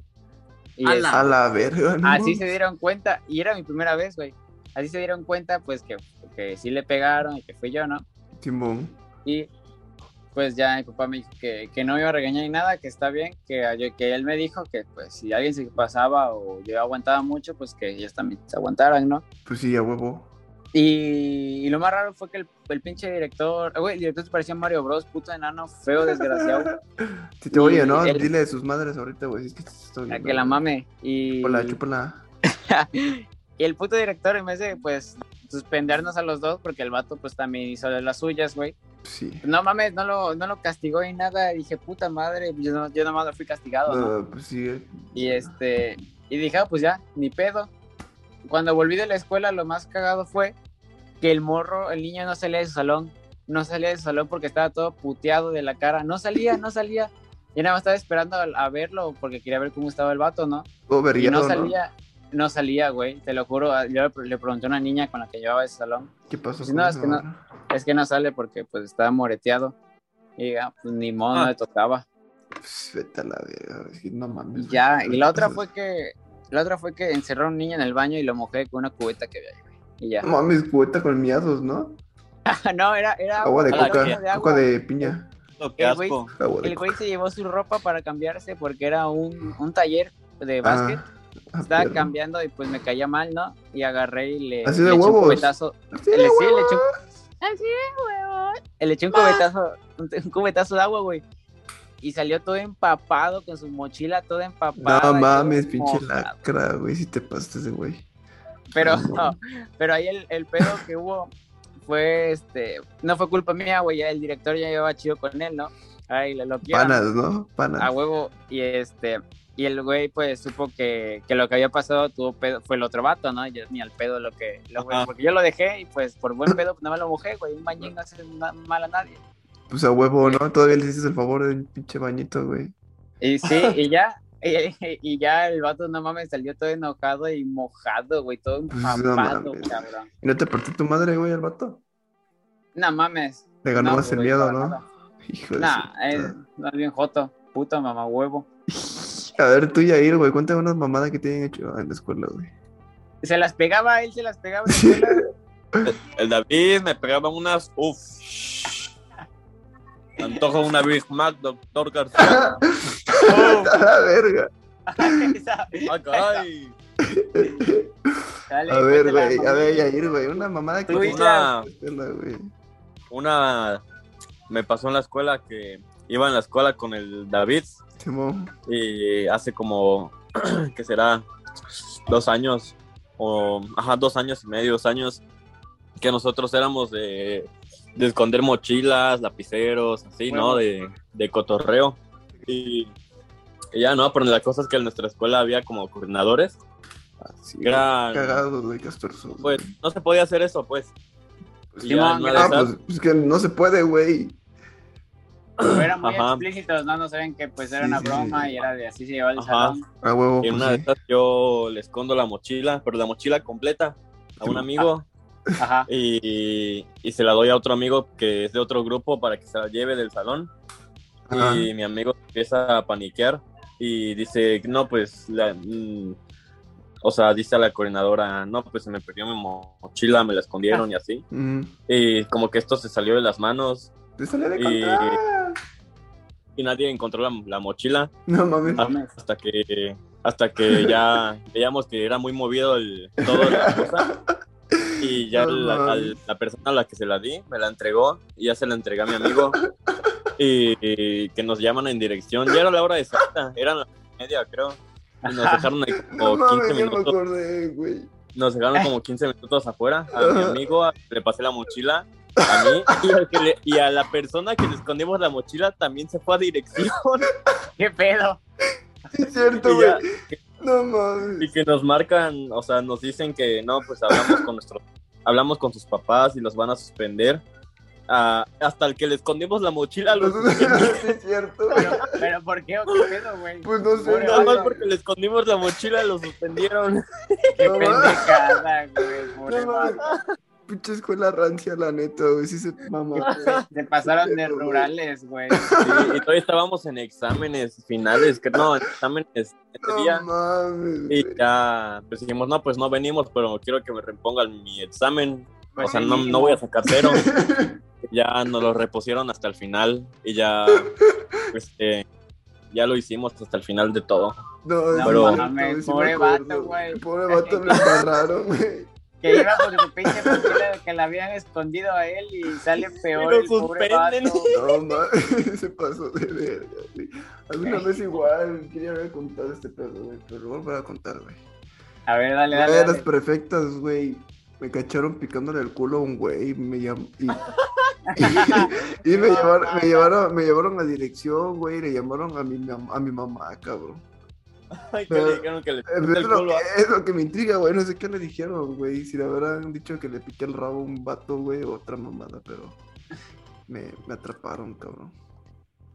Y A es- la- A la verga, ¿no? Así se dieron cuenta, y era mi primera vez, güey. Así se dieron cuenta, pues, que, que sí le pegaron y que fui yo, ¿no? Simón. Y pues ya mi papá me dijo que, que no me iba a regañar ni nada, que está bien, que, que él me dijo que, pues, si alguien se pasaba o yo aguantaba mucho, pues que ellos también se aguantaran, ¿no? Pues sí, a huevo. Y, y lo más raro fue que el, el pinche director, güey, el director se parecía a Mario Bros, puto enano, feo, desgraciado, Si te oye, ¿no? Y él- Dile de sus madres ahorita, güey. Es que te estoy a que la mame. Y, Chúpala, chúpala. y el puto director, en vez de, pues, suspendernos a los dos, porque el vato, pues, también hizo de las suyas, güey. Sí. No mames, no lo, no lo castigó ni nada. Dije, puta madre, yo, no, yo nomás fui castigado, ¿no? No, pues sí. Y este, y dije, ah, pues ya, ni pedo. Cuando volví de la escuela, lo más cagado fue que el morro, el niño no salía de su salón. No salía de su salón porque estaba todo puteado de la cara. No salía, no salía. Yo nada más estaba esperando a, a verlo porque quería ver cómo estaba el vato, ¿no? Todo Y no salía, no salía, güey. Te lo juro. Yo le, pregunté a una niña con la que llevaba ese salón. ¿Qué pasó? Si no, es que no-? Es que no sale porque pues estaba moreteado. Y ah, pues ni modo, no Ah. le tocaba. Pues vete a la que No mames. Y ya, y la otra fue que, la otra fue que encerró a un niño en el baño y lo mojé con una cubeta que había. Y ya. Mames, cubeta con miados, ¿no? no, era, era Agua de coca. de agua. Coca de piña. Lo que El güey- asco. Agua de El güey se llevó su ropa para cambiarse porque era un, un taller de básquet. Ah, Estaba perro. cambiando y pues me caía mal, ¿no? Y agarré y le, Así le un huevos. cubetazo. Sí, Le, sí, le eché un- Así de huevón. Le eché un cubetazo, un, un cubetazo de agua, güey. Y salió todo empapado, con su mochila toda empapada. No mames, todo pinche mojado. lacra, güey. Si te pasaste ese güey. Pero, pero ahí el, el pedo que hubo fue, este, no fue culpa mía, güey, ya el director ya llevaba chido con él, ¿no? Ahí le lo Panas, ¿no? Panas. a huevo, y este, y el güey, pues, supo que, que lo que había pasado tuvo pedo, fue el otro vato, ¿no? Yo ni al pedo lo que, lo, porque yo lo dejé y pues por buen pedo pues, nada más lo mojé, güey, un bañín no hace mal a nadie. Pues a huevo, ¿no? Todavía le hiciste el favor de un pinche bañito, güey. Y sí, y ya, y, y ya el vato no mames salió todo enojado y mojado, güey, todo no empapado, cabrón. ¿Y no te partió tu madre, güey, al vato? No mames. Le ganó No, más el miedo, ¿no? nada. Hijo de Nah, su es puta. más bien joto, puta mamá huevo. A ver, tú, Yair, güey, cuéntame unas mamadas que te hayan hecho en la escuela, güey. Se las pegaba, él se las pegaba. en la escuela. El David me pegaba unas. Uf. Antojo una Big Mac, doctor García. A la verga. A ver, güey, a ver, Yair, güey, una mamada que. Una, una. Me pasó en la escuela que iba en la escuela con el David Simón. y hace como. ¿Qué será? Dos años. O. Ajá, dos años y medio, dos años. Que nosotros éramos de. De esconder mochilas, lapiceros, así, ¿no? De, de cotorreo. Y ya, ¿no? Pero la cosa es que en nuestra escuela había como coordinadores. Así, Gran- cagados, güey, castorzosos. Pues no se podía hacer eso, pues. Pues, Y ya de Ah, esas- pues es que no se puede, güey. eran muy Ajá. explícitos, ¿no? No saben que pues era Sí, una sí, broma sí. y era de así se llevaba el Ajá. salón. A huevo. En pues, una de estas yo le escondo la mochila, pero la mochila completa a un amigo Ajá. y, y se la doy a otro amigo que es de otro grupo para que se la lleve del salón. Ajá. Y mi amigo empieza a paniquear y dice, no, pues, la, mm, o sea, dice a la coordinadora, no, pues se me perdió mi mo- mochila, me la escondieron y así. Y como que esto se salió de las manos Te sale de Y- y nadie encontró la, la mochila No mames. Mames. hasta que hasta que ya veíamos que era muy movido el, todo la cosa. Y ya No la persona a la que se la di me la entregó y ya se la entregué a mi amigo. Y, y que nos llaman en dirección. Ya era la hora exacta, eran las media, creo. Y nos dejaron ahí No como 15 mames, ya me minutos. acordé, güey. Nos dejaron como 15 minutos afuera. A mi amigo a- le pasé la mochila. A mí y, al que le- y a la persona que le escondimos la mochila también se fue a dirección ¿Qué pedo? Sí, es cierto, güey. ya- No mames. y que nos marcan, o sea, nos dicen que no, pues hablamos con nuestros, hablamos con sus papás y los van a suspender. Hasta el que le escondimos la mochila los sí, es cierto, güey. Pero, pero ¿por qué o qué pedo, güey? Pues no sé, Nada más porque le escondimos la mochila los suspendieron. Qué No pendejada, güey. No. Pinche escuela rancia, la neta, güey. Sí se pasaron de rurales, güey. Y, y todavía estábamos en exámenes finales, que no, en exámenes día. Mames. Y ya, pues dijimos, no, pues no venimos, pero quiero que me repongan mi examen. Pues o sea, no, no voy a sacar cero. ya nos lo repusieron hasta el final y ya, pues, eh, ya lo hicimos hasta el final de todo. No, es Pero- mames, pobre vato, güey. Pobre vato, me embarraron, güey. Que iba por su pinche mochila que la habían escondido a él y sale peor el pobre vato. No mames, se pasó de verga, güey. Alguna vez igual quería haber contado este pedo, güey, pero lo voy a contar, güey. A ver, dale, dale. Güey, dale. las perfectas, güey. Me cacharon picándole el culo a un güey y me llam- y, y- y me, llevaron, me, llevaron, me llevaron a dirección, güey, y le llamaron a mi, a mi mamá, cabrón. Ay, que le dijeron que le Es el lo, culo. que, es lo que me intriga, güey. No sé qué le dijeron, güey. Si le habrán dicho que le piqué el rabo a un vato, güey, o otra mamada, pero me, me atraparon, cabrón.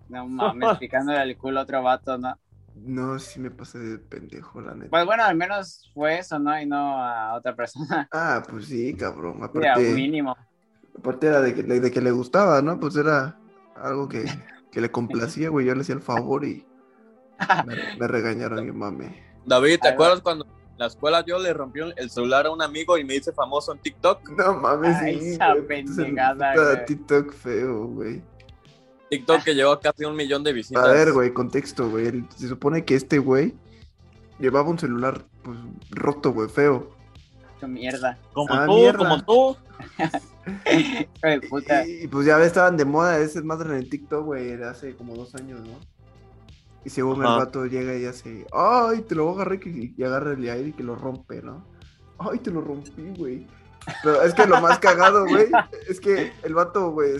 No mames, picándole el culo a otro vato, ¿no? No, sí me pasé de pendejo, la neta. Pues bueno, al menos fue eso, ¿no? Y no a otra persona. Ah, pues sí, cabrón. Aparte, mínimo. aparte era de que, de que le gustaba, ¿no? Pues era algo que, que le complacía, güey. Yo le hacía el favor y me, me regañaron y mame. David, ¿te acuerdas cuando en la escuela yo le rompí el celular a un amigo y me hice famoso en TikTok? No mames, Ay, sí. esa güey, pendejada, güey. TikTok feo, güey. TikTok que llegó a casi un millón de visitas. A ver, güey, contexto, güey. Se supone que este güey llevaba un celular, pues, roto, güey, feo. Mierda. Como Ah, tú, mierda. como tú. Hijo de puta. Y, y, pues ya estaban de moda ese madre en el TikTok, güey, de hace como dos años, ¿no? Y según el vato llega y hace, ay, te lo voy a agarrar y, y agarra el aire y que lo rompe, ¿no? Ay, te lo rompí, güey. Pero es que lo más cagado, güey, es que el vato, güey,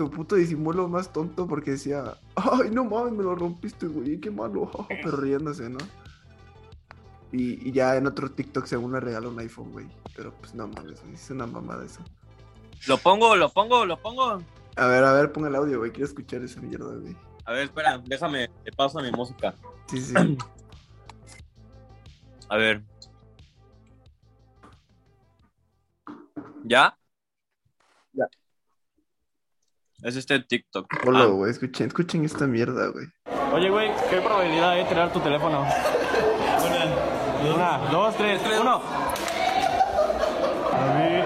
tu puto disimulo más tonto porque decía, ay, no mames, me lo rompiste, güey, qué malo, pero riéndose, ¿no? Y, y ya en otro TikTok según le regaló un iPhone, güey. Pero pues no mames, güey, es una mamada eso. Lo pongo, lo pongo, lo pongo. A ver, a ver, pon el audio, güey. Quiero escuchar esa mierda, güey. A ver, espera, déjame, te paso mi música. Sí, sí. A ver. Ya. Es este TikTok. Hola, Ah, güey. Escuchen, escuchen esta mierda, güey. Oye, güey, ¿qué probabilidad hay de tirar tu teléfono? Una, una, dos, tres, uno. David,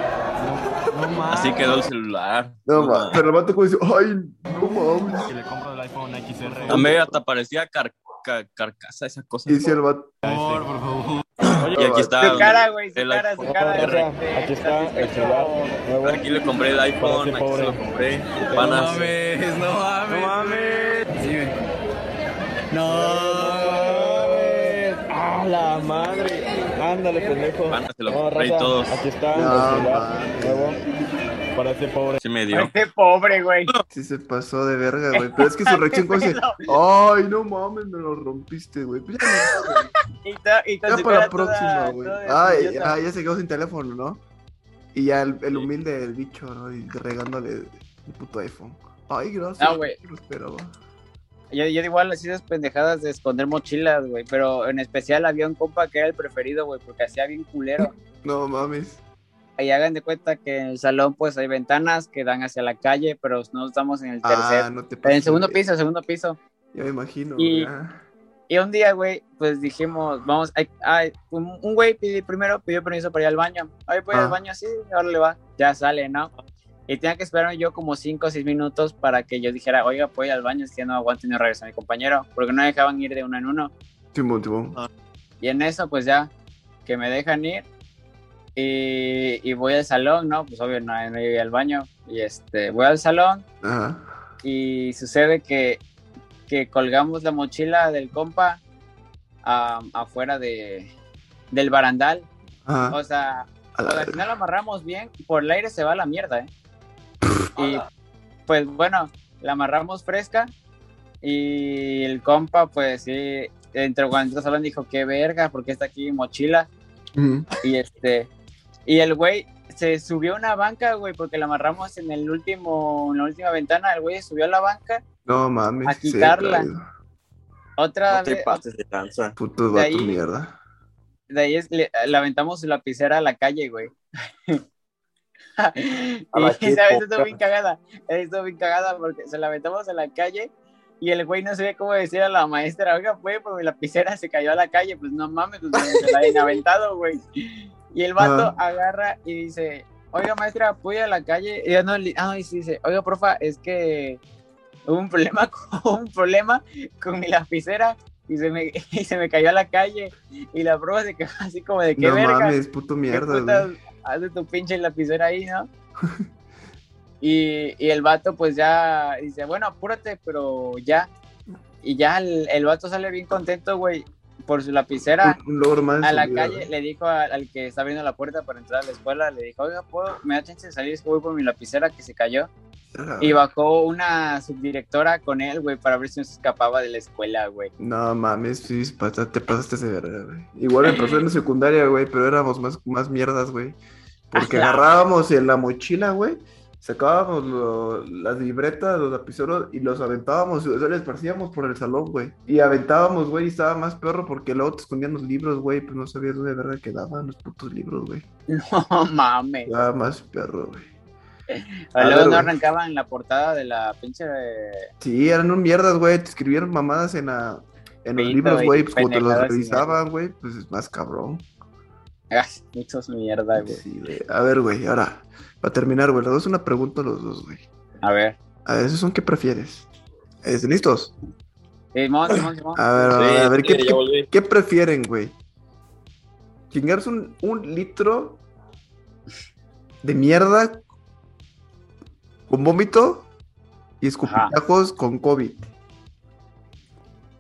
no, no mames. así quedó el celular. No, No, ma, pero el vato como dice, ay, no mames. Que le compro el iPhone XR. A mí hasta parecía car- ca- carcasa esa cosa. Y dice el vato, Por favor, por favor. Y aquí está. Su cara, güey, su el cara, su iPhone. cara. de- de aquí está el celular nuevo. Aquí le compré el iPhone, aquí se lo compré. No Panas. mames, no mames. No mames. No. ¡Ah, la madre! Ándale, pendejo. Panas, se lo No, compré y todos. Aquí está No, el celular mames. nuevo. Para este pobre. Sí me dio. Este pobre, güey. sí se pasó de verga, güey. Pero es que su reacción como dice, ay, no mames, me lo rompiste, güey. Pues ya, no, Y, to- y con ya para la próxima, güey. toda Ay, ah, ya se quedó sin teléfono, ¿no? Y ya el, el humilde del bicho, ¿no? Y regándole el puto iPhone. Ay, gracias. No, güey. no lo esperaba. Yo, yo igual así esas pendejadas de esconder mochilas, güey. Pero en especial había un compa que era el preferido, güey, porque hacía bien culero. No mames. Y hagan de cuenta que en el salón, pues hay ventanas que dan hacia la calle, pero no estamos en el Ah, tercer. no te en el segundo piso, segundo piso. Ya me imagino. Y- ya. Y un día, güey, pues dijimos, vamos, ay, ay, un, güey primero pidió permiso para ir al baño. Ay, pues Ah. al baño, sí, ahora le va. Ya sale, ¿no? Y tenía que esperar yo como 5 o 6 minutos para que yo dijera, oiga, puedo ir al baño, es que no aguanto ni regresar a mi compañero, porque no dejaban ir de uno en uno. Simón, Simón. Y en eso, pues ya, que me dejan ir. Y, y voy al salón, ¿no? Pues obvio, no, no iba al baño. Y este, voy al salón Ajá. y sucede que, que colgamos la mochila del compa am, afuera de, del barandal. Ajá. O sea, pues, al final la amarramos bien, por el aire se va la mierda, ¿eh? Y pues bueno, la amarramos fresca y el compa, pues sí, entró cuando entró al salón dijo, qué verga, porque está aquí mi mochila. Ujú. Y este, y el güey se subió a una banca, güey, porque la amarramos en el último, en la última ventana, el güey subió a la banca, No mames. A sí, quitarla. otra No te vez, pases de lanza. Putos De ahí- mierda. de ahí es- le, le aventamos su lapicera a la calle, güey. y A la esa vez que estuvo bien cagada, estuvo bien cagada porque se la aventamos a la calle y el güey no sabía cómo decir a la maestra, oiga, pues, pues mi lapicera se cayó a la calle, pues no mames, pues se la habían aventado, güey. Y el vato agarra y dice, oiga, maestra, ¿puedo ir a la calle? Y no, le- ah, y dice, oiga, profa, es que hubo un problema, con, un problema con mi lapicera y se, me, y se me cayó a la calle. Y la profa se quedó así como de qué No verga. mames, puto ¿Qué mierda, putas hace tu pinche lapicera ahí, no? y, y el vato pues ya dice, bueno, apúrate, pero ya. Y ya el, el vato sale bien contento, güey, por su lapicera. Un, un logro más. en A la vida, calle le dijo al, al que está abriendo la puerta para entrar a la escuela, le dijo, oiga, ¿puedo? ¿Me da chance de salir? Es que voy por mi lapicera que se cayó. Ajá. Y bajó una subdirectora con él, güey, para ver si no se escapaba de la escuela, güey. No mames, sí, te pasaste de verga, güey. Igual me pasó en la secundaria, güey, pero éramos más, más mierdas, güey. Porque Ajá. agarrábamos en la mochila, güey, sacábamos lo- las libretas, los lapiceros y los aventábamos, o sea, les esparcíamos por el salón, güey. Y aventábamos, güey, y estaba más perro porque luego te escondían los libros, güey, pues no sabías dónde de verdad quedaban los putos libros, güey. No mames. Estaba más perro, güey. A Luego ver, no arrancaban la portada de la pinche Sí, eran un mierdas, güey, te escribieron mamadas en la... En los libros, güey, pues te los revisaban, güey, pues es más cabrón. Ah, muchos mierda, güey. Sí, güey. A ver, güey, ahora, para terminar, güey, les doy una pregunta a los dos, güey. A ver. A ver, esos son qué prefieres. ¿Están listos? A ver, a ver, Sí, a ver, sí, ¿qué, qué- qué prefieren, güey? ¿Chingarse un, un litro de mierda con vómito y escupitajos con COVID?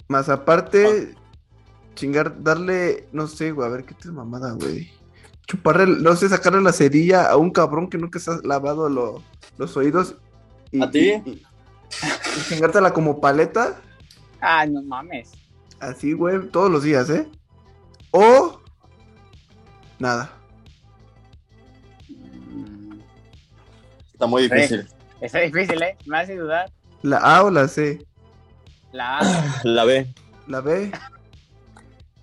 Más aparte, chingar, darle, no sé, güey, a ver, ¿qué te mamada, güey? Chuparle, no sé, sacarle la cerilla a un cabrón que nunca se ha lavado lo- los oídos. Y, ¿A ti? Y, y- y chingártela como paleta. Ah, no mames. Así, güey, todos los días, ¿eh? O nada. Está muy difícil. Está difícil, ¿eh? Me hace dudar. La A o la C. La A, La B. La B,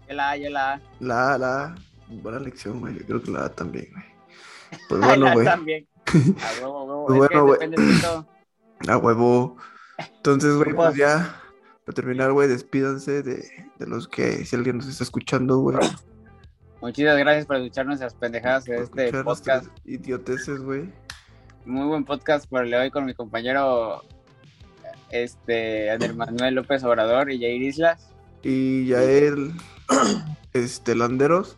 yo la A, yo la A. la A, la A. Buena lección, güey. Yo creo que la A también, güey. Pues bueno, güey. también. A huevo, a huevo. Pues bueno, güey. depende de todo. A huevo. Entonces, güey, pues Pues- ya. Para terminar, güey, despídanse de, de los que, si alguien nos está escuchando, güey. Muchísimas gracias por escuchar nuestras pendejadas de este podcast. Idioteces, güey. Muy buen podcast por el de hoy con mi compañero este Ander Manuel López Obrador y Jair Islas. Y Yael, este, Landeros.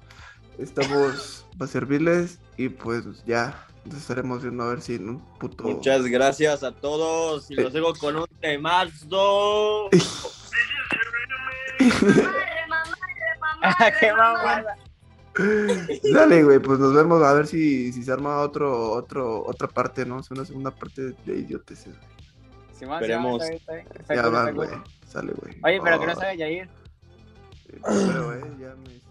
Estamos para servirles y pues ya nos estaremos viendo a ver si en un puto... Muchas gracias a todos. Y los dejo con un temazo. ¡Qué mamada! Dale, güey, pues nos vemos a ver si, si se arma otro, otro, otra parte, ¿no? Es una segunda parte de idioteces. güey. Simón, Esperemos. Simón, está bien, está bien. Está Ya cool, va, está güey. Sale, güey. Oye, pero que no Oh, sabe Yair. Pero, güey, ya me...